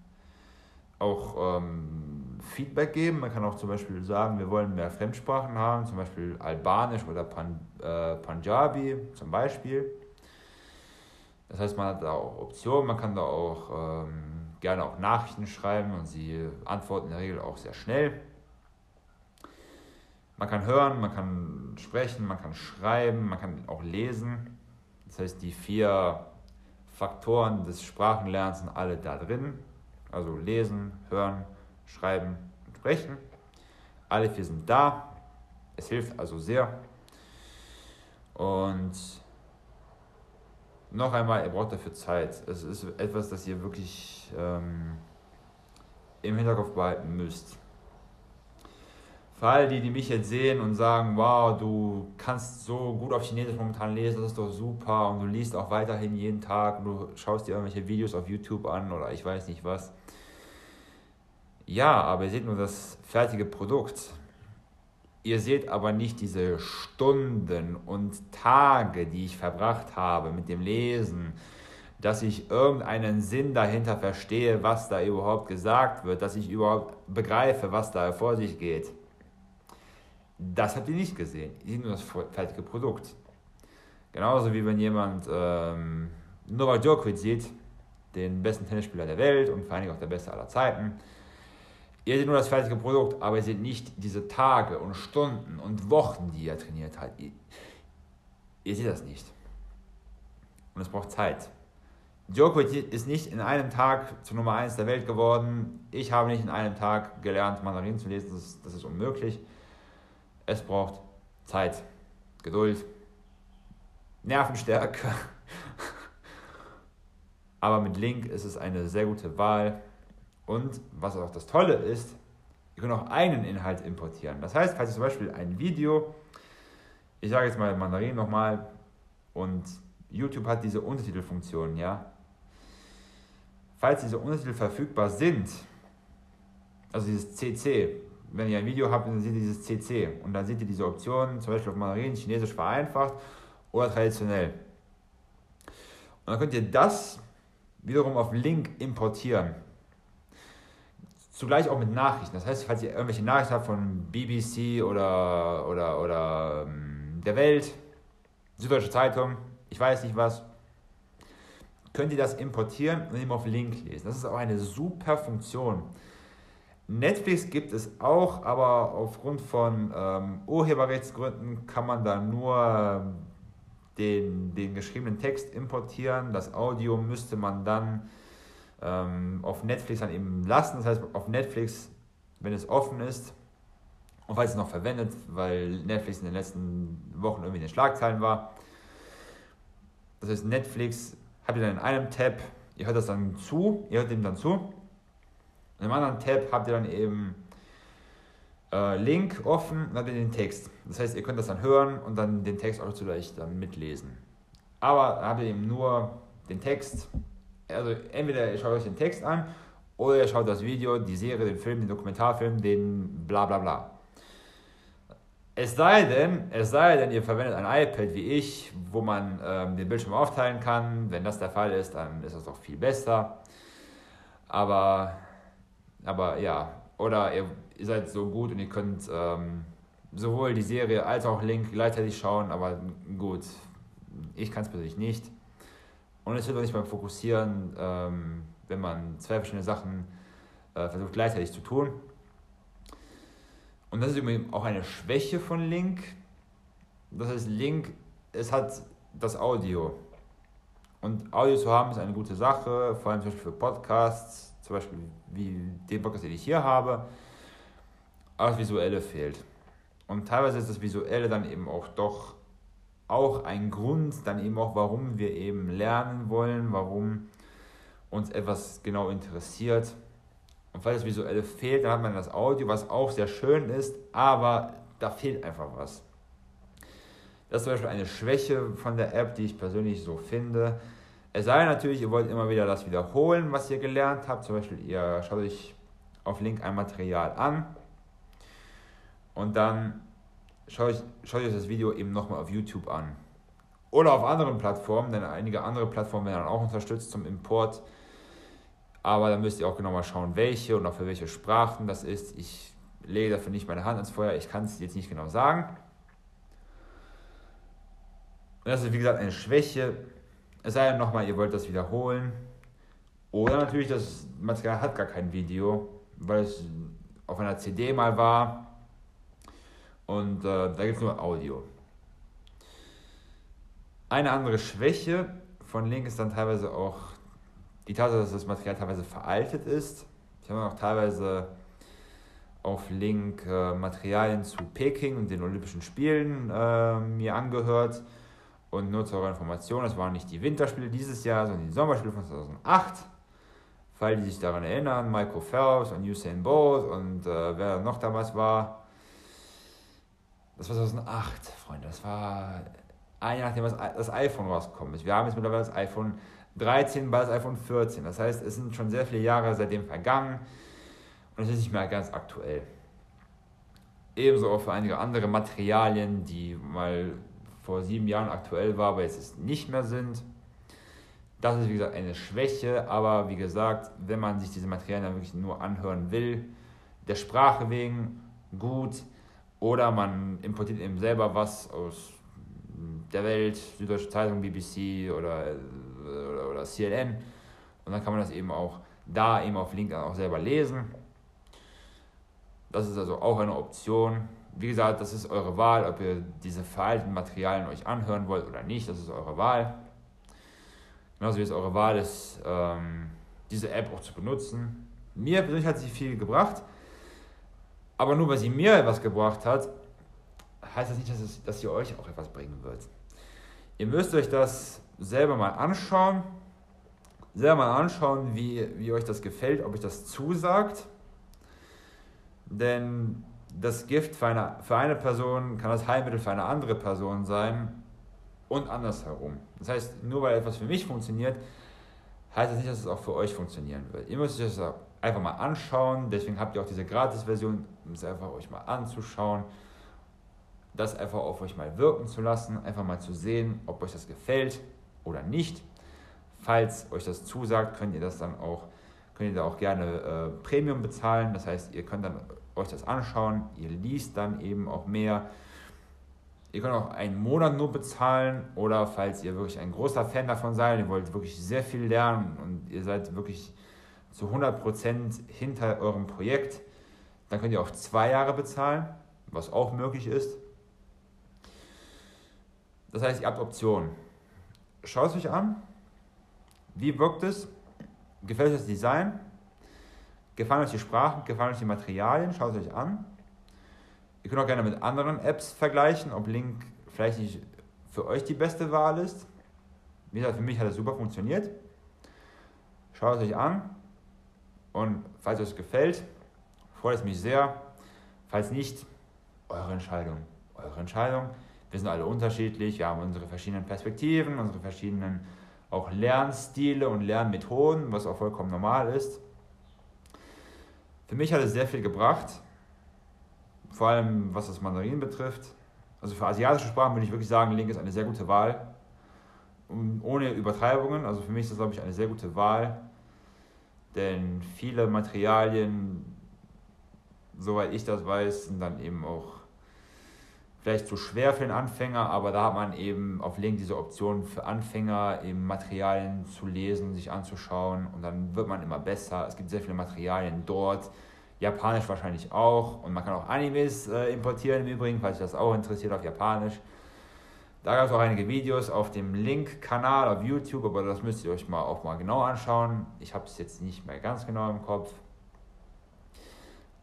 auch ähm, Feedback geben. Man kann auch zum Beispiel sagen, wir wollen mehr Fremdsprachen haben, zum Beispiel Albanisch oder Pan, äh, Punjabi zum Beispiel. Das heißt, man hat da auch Optionen, man kann da auch ähm, gerne auch Nachrichten schreiben und sie antworten in der Regel auch sehr schnell. Man kann hören, man kann sprechen, man kann schreiben, man kann auch lesen. Das heißt, die vier Faktoren des Sprachenlernens sind alle da drin. Also lesen, hören, schreiben und sprechen. Alle vier sind da. Es hilft also sehr. Und noch einmal, ihr braucht dafür Zeit. Es ist etwas, das ihr wirklich ähm, im Hinterkopf behalten müsst. Für alle, die, die mich jetzt sehen und sagen, wow, du kannst so gut auf Chinesisch momentan lesen, das ist doch super und du liest auch weiterhin jeden Tag und du schaust dir irgendwelche Videos auf YouTube an oder ich weiß nicht was. Ja, aber ihr seht nur das fertige Produkt. Ihr seht aber nicht diese Stunden und Tage, die ich verbracht habe mit dem Lesen, dass ich irgendeinen Sinn dahinter verstehe, was da überhaupt gesagt wird, dass ich überhaupt begreife, was da vor sich geht. Das habt ihr nicht gesehen. Ihr seht nur das fertige Produkt. Genauso wie wenn jemand ähm, Novak Djokovic sieht, den besten Tennisspieler der Welt und vor allem auch der beste aller Zeiten Ihr seht nur das fertige Produkt, aber ihr seht nicht diese Tage und Stunden und Wochen, die er trainiert hat. Ihr, ihr seht das nicht. Und es braucht Zeit. Djokovic ist nicht in einem Tag zur Nummer 1 der Welt geworden. Ich habe nicht in einem Tag gelernt, Mandarin zu lesen. Das ist, das ist unmöglich. Es braucht Zeit, Geduld, Nervenstärke. Aber mit Link ist es eine sehr gute Wahl. Und was auch das Tolle ist, ihr könnt auch einen Inhalt importieren. Das heißt, falls ihr zum Beispiel ein Video, ich sage jetzt mal Mandarin nochmal, und YouTube hat diese Untertitelfunktion, ja. Falls diese Untertitel verfügbar sind, also dieses CC, wenn ihr ein Video habt, dann seht ihr dieses CC und dann seht ihr diese Optionen, zum Beispiel auf Mandarin, Chinesisch vereinfacht oder traditionell. Und dann könnt ihr das wiederum auf Link importieren. Zugleich auch mit Nachrichten. Das heißt, falls ihr irgendwelche Nachrichten habt von BBC oder, oder, oder ähm, der Welt, Süddeutsche Zeitung, ich weiß nicht was, könnt ihr das importieren und eben auf Link lesen. Das ist auch eine super Funktion. Netflix gibt es auch, aber aufgrund von ähm, Urheberrechtsgründen kann man da nur ähm, den, den geschriebenen Text importieren. Das Audio müsste man dann ähm, auf Netflix dann eben lassen. Das heißt, auf Netflix, wenn es offen ist und falls es noch verwendet, weil Netflix in den letzten Wochen irgendwie in den Schlagzeilen war. Das heißt, Netflix habt ihr dann in einem Tab, ihr hört das dann zu, ihr hört dem dann zu. In einem anderen Tab habt ihr dann eben äh, Link offen und dann habt ihr den Text. Das heißt, ihr könnt das dann hören und dann den Text auch zugleich dann mitlesen. Aber habt ihr eben nur den Text also entweder ihr schaut euch den Text an oder ihr schaut das Video, die Serie, den Film, den Dokumentarfilm, den bla bla bla. Es sei denn, es sei denn, ihr verwendet ein iPad wie ich, wo man ähm, den Bildschirm aufteilen kann. Wenn das der Fall ist, dann ist das doch viel besser. Aber, aber ja, oder ihr, seid so gut und ihr könnt ähm, sowohl die Serie als auch Link gleichzeitig schauen, aber gut, ich kann es persönlich nicht. Und es wird auch nicht beim Fokussieren, ähm, wenn man zwei verschiedene Sachen äh, versucht gleichzeitig zu tun. Und das ist übrigens auch eine Schwäche von Link. Das heißt, Link, es hat das Audio. Und Audio zu haben ist eine gute Sache, vor allem zum Beispiel für Podcasts, zum Beispiel wie den Podcast, den ich hier habe. Aber das Visuelle fehlt. Und teilweise ist das Visuelle dann eben auch doch auch ein Grund, dann eben auch, warum wir eben lernen wollen, warum uns etwas genau interessiert. Und falls das Visuelle fehlt, dann hat man das Audio, was auch sehr schön ist, aber da fehlt einfach was. Das ist zum Beispiel eine Schwäche von der App, die ich persönlich so finde. Es sei natürlich, ihr wollt immer wieder das wiederholen, was ihr gelernt habt. Zum Beispiel, ihr schaut euch auf Link ein Material an und dann schaut euch, schaut euch das Video eben nochmal auf YouTube an. Oder auf anderen Plattformen, denn einige andere Plattformen werden dann auch unterstützt zum Import. Aber dann müsst ihr auch genau mal schauen, welche und auch für welche Sprachen das ist. Ich lege dafür nicht meine Hand ins Feuer, ich kann es jetzt nicht genau sagen. Und das ist wie gesagt eine Schwäche. Es sei denn nochmal, ihr wollt das wiederholen. Oder natürlich, das Material hat gar kein Video, weil es auf einer CD mal war und äh, da gibt es nur Audio. Eine andere Schwäche von Link ist dann teilweise auch die Tatsache, dass das Material teilweise veraltet ist. Ich habe auch teilweise auf Link äh, Materialien zu Peking und den Olympischen Spielen äh, mir angehört. Und nur zur Information, das waren nicht die Winterspiele dieses Jahr, sondern die Sommerspiele von 2008. Falls die sich daran erinnern, Michael Phelps und Usain Bolt und äh, wer noch damals war. Das war 2008, Freunde. Das war ein Jahr nachdem das iPhone rausgekommen ist. Wir haben jetzt mittlerweile das iPhone 13, bald das iPhone 14. Das heißt, es sind schon sehr viele Jahre seitdem vergangen und es ist nicht mehr ganz aktuell. Ebenso auch für einige andere Materialien, die mal vor sieben Jahren aktuell waren, aber jetzt nicht mehr sind. Das ist wie gesagt eine Schwäche, aber wie gesagt, wenn man sich diese Materialien dann wirklich nur anhören will, der Sprache wegen gut, oder man importiert eben selber was aus der Welt, Süddeutsche Zeitung, BBC oder, oder, oder CNN. Und dann kann man das eben auch da eben auf LinkedIn auch selber lesen. Das ist also auch eine Option. Wie gesagt, das ist eure Wahl, ob ihr diese veralteten Materialien euch anhören wollt oder nicht. Das ist eure Wahl. Genauso wie es eure Wahl ist, ähm, diese App auch zu benutzen. Mir persönlich hat sie viel gebracht. Aber nur weil sie mir etwas gebracht hat, heißt das nicht, dass, es, dass sie euch auch etwas bringen wird. Ihr müsst euch das selber mal anschauen, selber mal anschauen, wie, wie euch das gefällt, ob euch das zusagt. Denn das Gift für eine, für eine Person kann das Heilmittel für eine andere Person sein und andersherum. Das heißt, nur weil etwas für mich funktioniert, heißt das nicht, dass es auch für euch funktionieren wird. Ihr müsst euch das einfach mal anschauen. Deswegen habt ihr auch diese Gratis-Version, um es einfach euch mal anzuschauen das einfach auf euch mal wirken zu lassen, einfach mal zu sehen, ob euch das gefällt oder nicht. Falls euch das zusagt, könnt ihr das dann auch, könnt ihr da auch gerne äh, Premium bezahlen. Das heißt, ihr könnt dann euch das anschauen, ihr liest dann eben auch mehr. Ihr könnt auch einen Monat nur bezahlen oder falls ihr wirklich ein großer Fan davon seid, ihr wollt wirklich sehr viel lernen und ihr seid wirklich zu 100% hinter eurem Projekt, dann könnt ihr auch zwei Jahre bezahlen, was auch möglich ist. Das heißt, ihr habt Optionen. Schaut es euch an. Wie wirkt es? Gefällt euch das Design? Gefallen euch die Sprachen? Gefallen euch die Materialien? Schaut es euch an. Ihr könnt auch gerne mit anderen Apps vergleichen, ob Link vielleicht nicht für euch die beste Wahl ist. Wie gesagt, für mich hat es super funktioniert. Schaut es euch an. Und falls euch gefällt, freut es mich sehr. Falls nicht, eure Entscheidung. Eure Entscheidung. Wir sind alle unterschiedlich, wir haben unsere verschiedenen Perspektiven, unsere verschiedenen auch Lernstile und Lernmethoden, was auch vollkommen normal ist. Für mich hat es sehr viel gebracht, vor allem was das Mandarin betrifft. Also für asiatische Sprachen würde ich wirklich sagen, Link ist eine sehr gute Wahl. Und ohne Übertreibungen, also für mich ist das, glaube ich, eine sehr gute Wahl. Denn viele Materialien, soweit ich das weiß, sind dann eben auch vielleicht zu schwer für den Anfänger, aber da hat man eben auf Link diese Option für Anfänger, eben Materialien zu lesen, sich anzuschauen und dann wird man immer besser. Es gibt sehr viele Materialien dort, Japanisch wahrscheinlich auch und man kann auch Animes äh, importieren im Übrigen, falls sich das auch interessiert auf Japanisch. Da gab es auch einige Videos auf dem Link-Kanal auf YouTube, aber das müsst ihr euch mal auch mal genau anschauen. Ich habe es jetzt nicht mehr ganz genau im Kopf.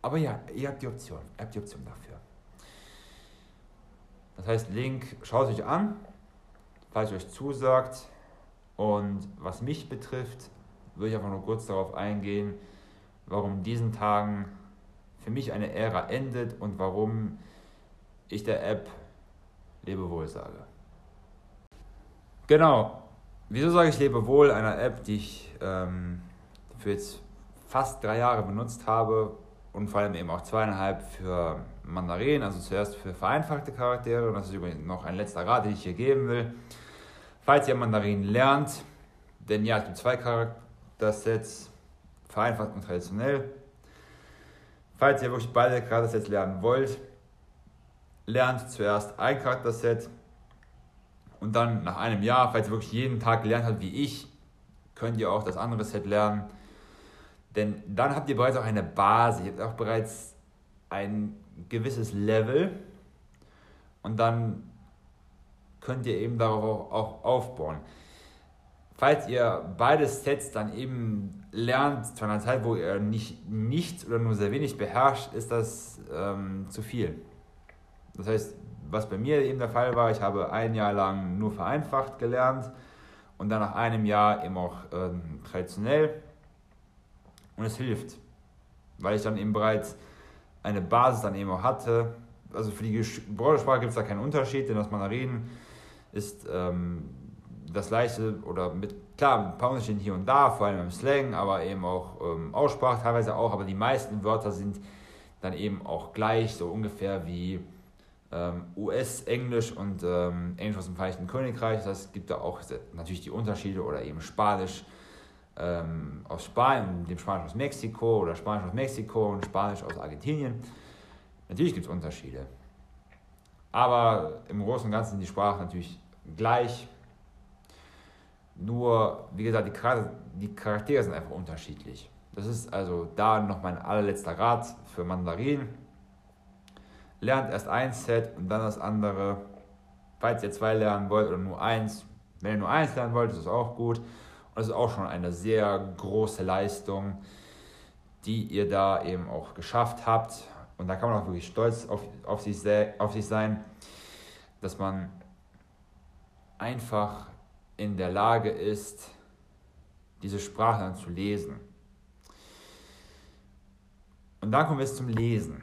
Aber ja, ihr habt die Option, ihr habt die Option dafür. Das heißt, Link schaut euch an, falls euch zusagt. Und was mich betrifft, würde ich einfach nur kurz darauf eingehen, warum in diesen Tagen für mich eine Ära endet und warum ich der App Lebewohl sage. Genau. Wieso sage ich Lebewohl einer App, die ich ähm, für jetzt fast drei Jahre benutzt habe und vor allem eben auch zweieinhalb für Mandarin, also zuerst für vereinfachte Charaktere. Und das ist übrigens noch ein letzter Rat, den ich hier geben will. Falls ihr Mandarin lernt, denn ja, es gibt zwei Charaktersets, vereinfacht und traditionell. Falls ihr wirklich beide Charaktersets lernen wollt, lernt zuerst ein Charakterset und dann nach einem Jahr, falls ihr wirklich jeden Tag gelernt habt wie ich, könnt ihr auch das andere Set lernen. Denn dann habt ihr bereits auch eine Basis, ihr habt auch bereits ein gewisses Level und dann könnt ihr eben darauf auch, aufbauen. Falls ihr beide Sets dann eben lernt zu einer Zeit, wo ihr nicht, nichts oder nur sehr wenig beherrscht, ist das ähm, zu viel. Das heißt, was bei mir eben der Fall war, ich habe ein Jahr lang nur vereinfacht gelernt und dann nach einem Jahr eben auch ähm, traditionell. Und es hilft, weil ich dann eben bereits eine Basis dann eben auch hatte. Also für die Sprache gibt es da keinen Unterschied, denn das Mandarin ist ähm, das gleiche oder mit, klar, ein paar Unterschiede hier und da, vor allem im Slang, aber eben auch ähm, Aussprache teilweise auch, aber die meisten Wörter sind dann eben auch gleich, so ungefähr wie ähm, US-Englisch und ähm, Englisch aus dem Vereinigten Königreich. Das gibt da auch natürlich die Unterschiede oder eben Spanisch ähm, aus Spanien, dem Spanisch aus Mexiko oder Spanisch aus Mexiko und Spanisch aus Argentinien. Natürlich gibt es Unterschiede. Aber im Großen und Ganzen sind die Sprachen natürlich gleich. Nur, wie gesagt, die, Charakter, die Charaktere sind einfach unterschiedlich. Das ist also da noch mein allerletzter Rat für Mandarin lernt erst ein Set und dann das andere. Falls ihr zwei lernen wollt oder nur eins, wenn ihr nur eins lernen wollt, ist das auch gut. Ist auch schon eine sehr große Leistung, die ihr da eben auch geschafft habt. Und da kann man auch wirklich stolz auf, auf, sich, auf sich sein, dass man einfach in der Lage ist, diese Sprache dann zu lesen. Und dann kommen wir jetzt zum Lesen.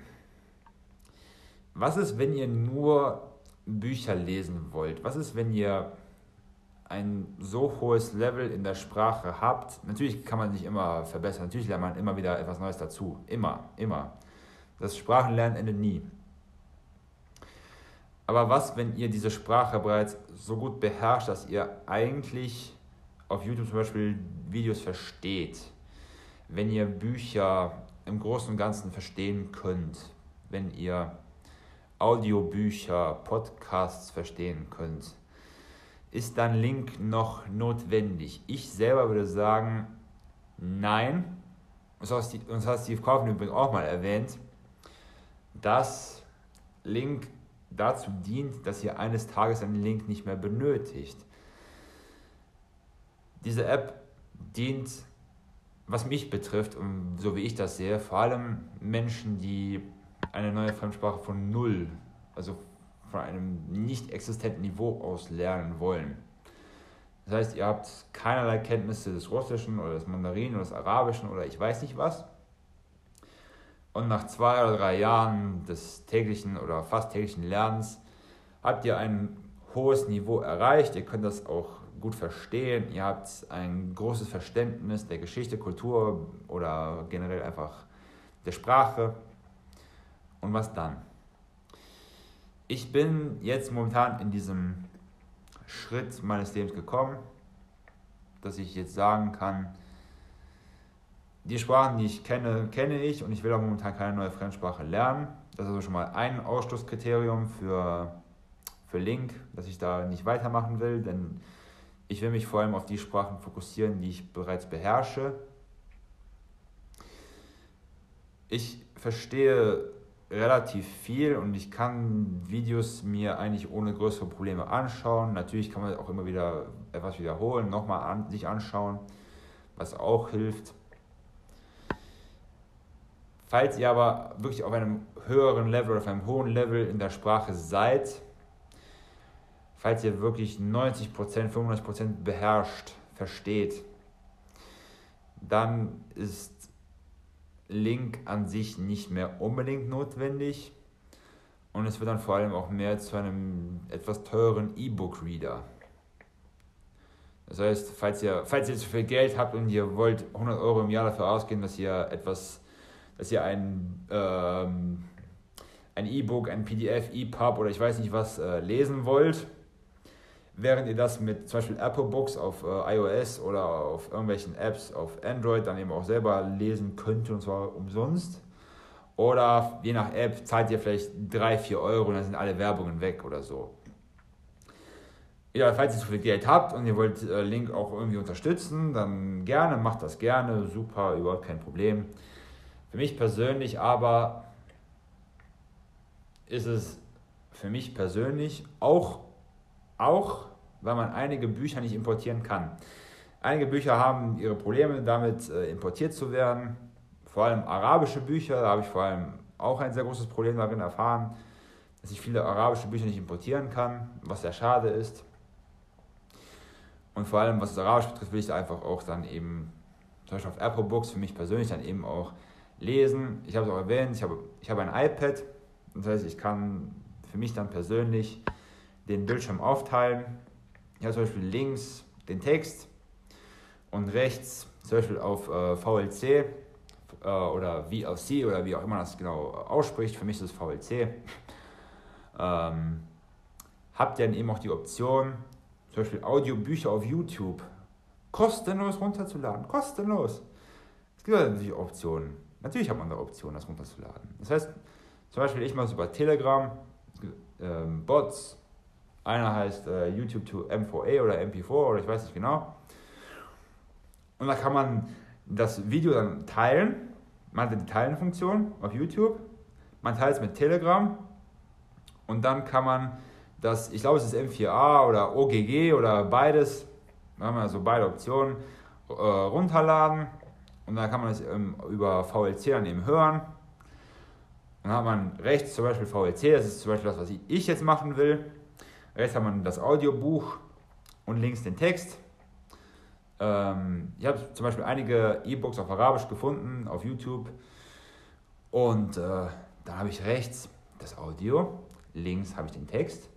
Was ist, wenn ihr nur Bücher lesen wollt? Was ist, wenn ihr ein so hohes Level in der Sprache habt? Natürlich kann man sich immer verbessern. Natürlich lernt man immer wieder etwas Neues dazu. Immer, immer. Das Sprachenlernen endet nie. Aber was, wenn ihr diese Sprache bereits so gut beherrscht, dass ihr eigentlich auf YouTube zum Beispiel Videos versteht? Wenn ihr Bücher im Großen und Ganzen verstehen könnt? Wenn ihr Audiobücher, Podcasts verstehen könnt, ist dann Link noch notwendig? Ich selber würde sagen, nein. Und das hat Steve Kaufmann übrigens auch mal erwähnt, dass Link dazu dient, dass ihr eines Tages einen Link nicht mehr benötigt. Diese App dient, was mich betrifft und so wie ich das sehe, vor allem Menschen, die eine neue Fremdsprache von Null, also von einem nicht existenten Niveau aus lernen wollen. Das heißt, ihr habt keinerlei Kenntnisse des Russischen oder des Mandarin oder des Arabischen oder ich weiß nicht was. Und nach zwei oder drei Jahren des täglichen oder fast täglichen Lernens habt ihr ein hohes Niveau erreicht. Ihr könnt das auch gut verstehen. Ihr habt ein großes Verständnis der Geschichte, Kultur oder generell einfach der Sprache. Und was dann? Ich bin jetzt momentan in diesem Schritt meines Lebens gekommen, dass ich jetzt sagen kann, die Sprachen, die ich kenne, kenne ich und ich will auch momentan keine neue Fremdsprache lernen. Das ist also schon mal ein Ausschlusskriterium für, für Link, dass ich da nicht weitermachen will, denn ich will mich vor allem auf die Sprachen fokussieren, die ich bereits beherrsche. Ich verstehe relativ viel und ich kann Videos mir eigentlich ohne größere Probleme anschauen. Natürlich kann man auch immer wieder etwas wiederholen, nochmal an, sich anschauen, was auch hilft. Falls ihr aber wirklich auf einem höheren Level auf einem hohen Level in der Sprache seid, falls ihr wirklich 90%, 95% beherrscht, versteht, dann ist Link an sich nicht mehr unbedingt notwendig. Und es wird dann vor allem auch mehr zu einem etwas teureren E-Book-Reader. Das heißt, falls ihr, falls ihr zu viel Geld habt und ihr wollt 100 Euro im Jahr dafür ausgeben, dass ihr etwas, dass ihr ein, ähm, ein E-Book, ein PDF, EPUB oder ich weiß nicht was äh, lesen wollt, während ihr das mit zum Beispiel Apple Books auf äh, iOS oder auf irgendwelchen Apps auf Android dann eben auch selber lesen könnt und zwar umsonst. Oder je nach App zahlt ihr vielleicht 3, 4 Euro und dann sind alle Werbungen weg oder so. ja, falls ihr zu viel Geld habt und ihr wollt äh, Link auch irgendwie unterstützen, dann gerne, macht das gerne, super, überhaupt kein Problem. Für mich persönlich aber ist es für mich persönlich auch, auch, weil man einige Bücher nicht importieren kann. Einige Bücher haben ihre Probleme damit, äh, importiert zu werden. Vor allem arabische Bücher, da habe ich vor allem auch ein sehr großes Problem darin erfahren, dass ich viele arabische Bücher nicht importieren kann, was sehr schade ist. Und vor allem, was das Arabisch betrifft, will ich einfach auch dann eben, zum Beispiel auf Apple Books, für mich persönlich dann eben auch lesen. Ich habe es auch erwähnt, ich habe, ich habe ein iPad, das heißt, ich kann für mich dann persönlich den Bildschirm aufteilen. Habe zum Beispiel links den Text und rechts zum Beispiel auf äh, VLC äh, oder VLC oder wie auch immer das genau ausspricht, für mich ist es VLC, ähm, habt ihr dann eben auch die Option, zum Beispiel Audiobücher auf YouTube kostenlos runterzuladen. Kostenlos. Es gibt natürlich Optionen. Natürlich hat man da Optionen, das runterzuladen. Das heißt, zum Beispiel ich mache es über Telegram, ähm, Bots. Einer heißt äh, YouTube to M4A oder MP4 oder ich weiß nicht genau. Und da kann man das Video dann teilen. Man hat die Teilen-Funktion auf YouTube. Man teilt es mit Telegram. Und dann kann man das, ich glaube, es ist M4A oder OGG oder beides. Da haben wir also beide Optionen äh, runterladen. Und dann kann man es ähm, über VLC dann eben hören. Dann hat man rechts zum Beispiel VLC, das ist zum Beispiel das, was ich jetzt machen will. Rechts hat man das Audiobuch und links den Text. Ähm, ich habe zum Beispiel einige E-Books auf Arabisch gefunden, auf YouTube. Und äh, dann habe ich rechts das Audio, links habe ich den Text.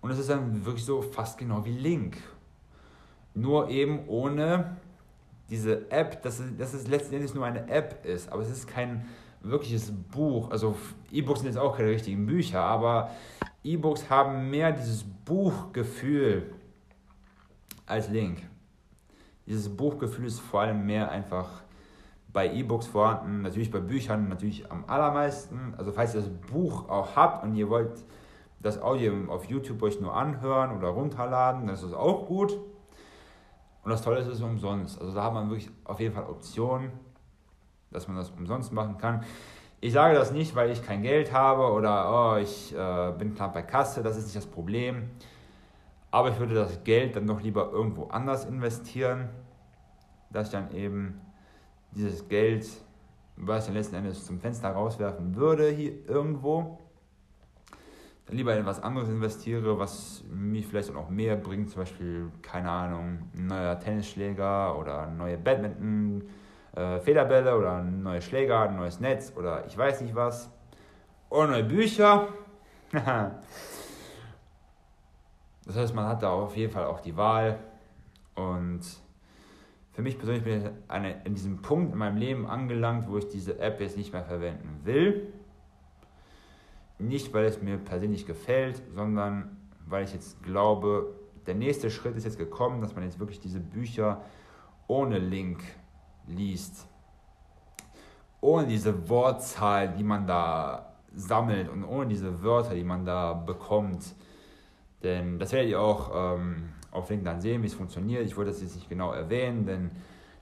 Und es ist dann wirklich so fast genau wie Link. Nur eben ohne diese App, dass es, dass es letzten Endes nur eine App ist. Aber es ist kein wirkliches Buch. Also E-Books sind jetzt auch keine richtigen Bücher, aber E-Books haben mehr dieses Buchgefühl als Link dieses Buchgefühl ist vor allem mehr einfach bei E-Books vorhanden, natürlich bei Büchern natürlich am allermeisten. Also falls ihr das Buch auch habt und ihr wollt das Audio auf YouTube euch nur anhören oder runterladen, dann ist das auch gut. Und das Tolle ist, es ist umsonst. Also da hat man wirklich auf jeden Fall Optionen, dass man das umsonst machen kann. Ich sage das nicht, weil ich kein Geld habe oder oh, ich äh, bin knapp bei Kasse, das ist nicht das Problem. Aber ich würde das Geld dann doch lieber irgendwo anders investieren, dass ich dann eben dieses Geld, was ich dann letzten Endes zum Fenster rauswerfen würde, hier irgendwo, dann lieber in etwas anderes investiere, was mir vielleicht auch mehr bringt, zum Beispiel, keine Ahnung, ein neuer Tennisschläger oder neue Badminton, äh, Federbälle oder neue Schläger, ein neues Netz oder ich weiß nicht was. Oder neue Bücher. Das heißt, man hat da auf jeden Fall auch die Wahl. Und für mich persönlich bin ich eine, in diesem Punkt in meinem Leben angelangt, wo ich diese App jetzt nicht mehr verwenden will. Nicht, weil es mir persönlich gefällt, sondern weil ich jetzt glaube, der nächste Schritt ist jetzt gekommen, dass man jetzt wirklich diese Bücher ohne Link liest. Ohne diese Wortzahl, die man da sammelt und ohne diese Wörter, die man da bekommt denn das werdet ihr auch ähm, auf LinkedIn sehen, wie es funktioniert. Ich wollte das jetzt nicht genau erwähnen, denn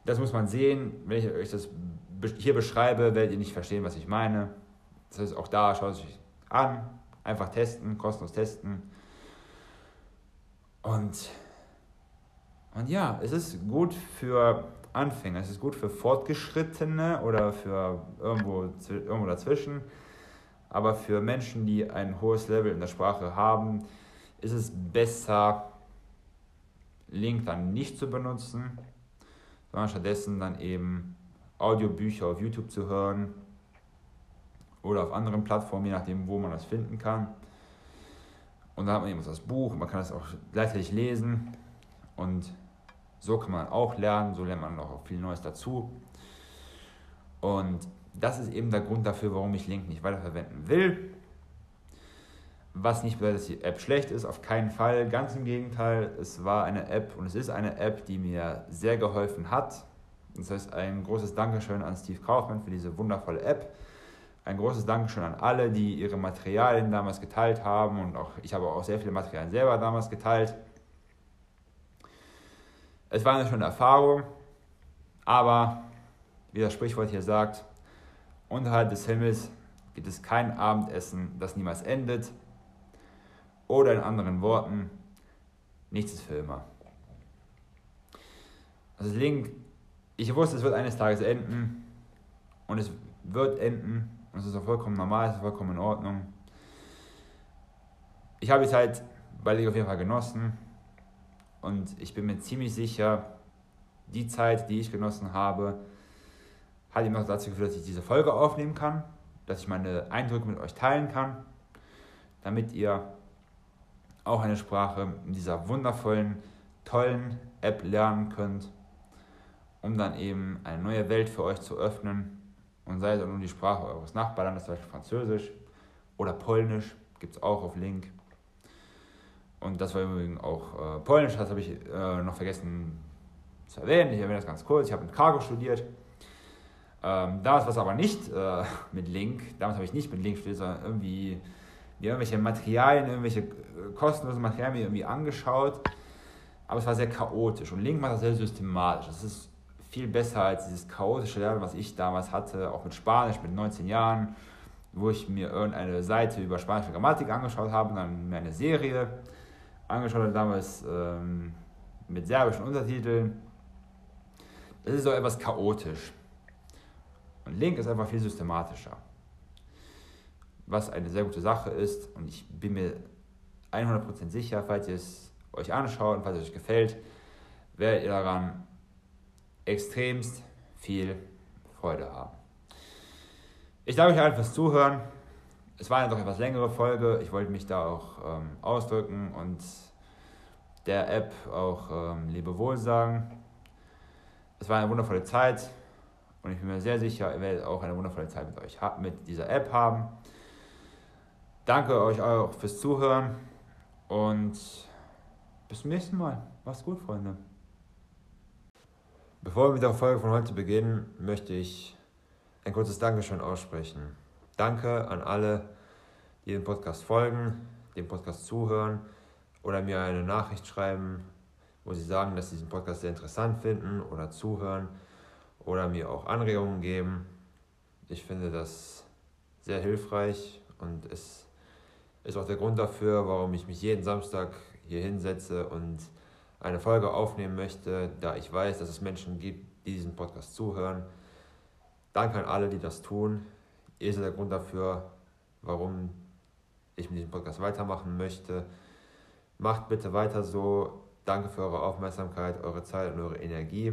das muss man sehen. Wenn ich euch das hier beschreibe, werdet ihr nicht verstehen, was ich meine. Das heißt, auch da schaut es euch an. Einfach testen, kostenlos testen. Und, und ja, es ist gut für Anfänger, es ist gut für Fortgeschrittene oder für irgendwo, irgendwo dazwischen. Aber für Menschen, die ein hohes Level in der Sprache haben, ist es besser, Link dann nicht zu benutzen, sondern stattdessen dann eben Audiobücher auf YouTube zu hören oder auf anderen Plattformen, je nachdem, wo man das finden kann. Und dann hat man eben das Buch, man kann es auch gleichzeitig lesen und so kann man auch lernen, so lernt man noch viel Neues dazu. Und das ist eben der Grund dafür, warum ich Link nicht weiterverwenden will. Was nicht bedeutet, dass die App schlecht ist, auf keinen Fall. Ganz im Gegenteil, es war eine App und es ist eine App, die mir sehr geholfen hat. Das heißt, ein großes Dankeschön an Steve Kaufmann für diese wundervolle App. ein großes Dankeschön an alle, die ihre Materialien damals geteilt haben und auch ich habe auch sehr viele Materialien selber damals geteilt. Es war eine schöne Erfahrung, aber wie das Sprichwort hier sagt, unterhalb des Himmels gibt es kein Abendessen, das niemals endet. Oder in anderen Worten, nichts ist für immer. Also Link, ich wusste, es wird eines Tages enden und es wird enden und es ist auch vollkommen normal, es ist vollkommen in Ordnung. Ich habe die Zeit bei League auf jeden Fall genossen und ich bin mir ziemlich sicher, die Zeit, die ich genossen habe, hat ihm auch dazu geführt, dass ich diese Folge aufnehmen kann, dass ich meine Eindrücke mit euch teilen kann, damit ihr auch eine Sprache in dieser wundervollen, tollen App lernen könnt, um dann eben eine neue Welt für euch zu öffnen. Und sei es auch nur die Sprache eures Nachbarlandes, zum Beispiel Französisch oder Polnisch, gibt es auch auf Link. Und das war übrigens auch äh, Polnisch, das habe ich äh, noch vergessen zu erwähnen. Ich erwähne das ganz kurz. Ich habe in Cargo studiert. Ähm, damals war es aber nicht äh, mit Link. Damals habe ich nicht mit Link studiert, sondern irgendwie mir irgendwelche Materialien, irgendwelche äh, kostenlosen Materialien irgendwie angeschaut. Aber es war sehr chaotisch. Und Link macht das sehr systematisch. Das ist viel besser als dieses chaotische Lernen, was ich damals hatte, auch mit Spanisch, mit 19 Jahren, wo ich mir irgendeine Seite über spanische Grammatik angeschaut habe und dann mir eine Serie angeschaut habe, damals ähm, mit serbischen Untertiteln. Das ist so etwas chaotisch. Und Link ist einfach viel systematischer. Was eine sehr gute Sache ist. Und ich bin mir 100% sicher, falls ihr es euch anschaut und falls es euch gefällt, werdet ihr daran extremst viel Freude haben. Ich danke euch allen fürs Zuhören. Es war eine doch etwas längere Folge. Ich wollte mich da auch ähm, ausdrücken und der App auch ähm, Lebewohl sagen. Es war eine wundervolle Zeit. Und ich bin mir sehr sicher, ihr werdet auch eine wundervolle Zeit mit euch mit dieser App haben. Danke euch auch fürs Zuhören und bis zum nächsten Mal. Macht's gut, Freunde. Bevor wir mit der Folge von heute beginnen, möchte ich ein kurzes Dankeschön aussprechen. Danke an alle, die den Podcast folgen, dem Podcast zuhören oder mir eine Nachricht schreiben, wo sie sagen, dass sie diesen Podcast sehr interessant finden oder zuhören oder mir auch Anregungen geben. Ich finde das sehr hilfreich und es ist auch der Grund dafür, warum ich mich jeden Samstag hier hinsetze und eine Folge aufnehmen möchte, da ich weiß, dass es Menschen gibt, die diesen Podcast zuhören. Danke an alle, die das tun. Ihr seid der Grund dafür, warum ich mit diesem Podcast weitermachen möchte. Macht bitte weiter so. Danke für eure Aufmerksamkeit, eure Zeit und eure Energie.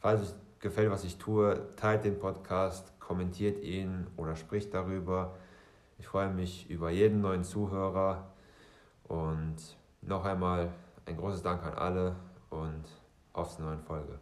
Falls euch gefällt, was ich tue, teilt den Podcast, kommentiert ihn oder spricht darüber. Ich freue mich über jeden neuen Zuhörer und noch einmal ein großes Dank an alle und auf zur neuen Folge.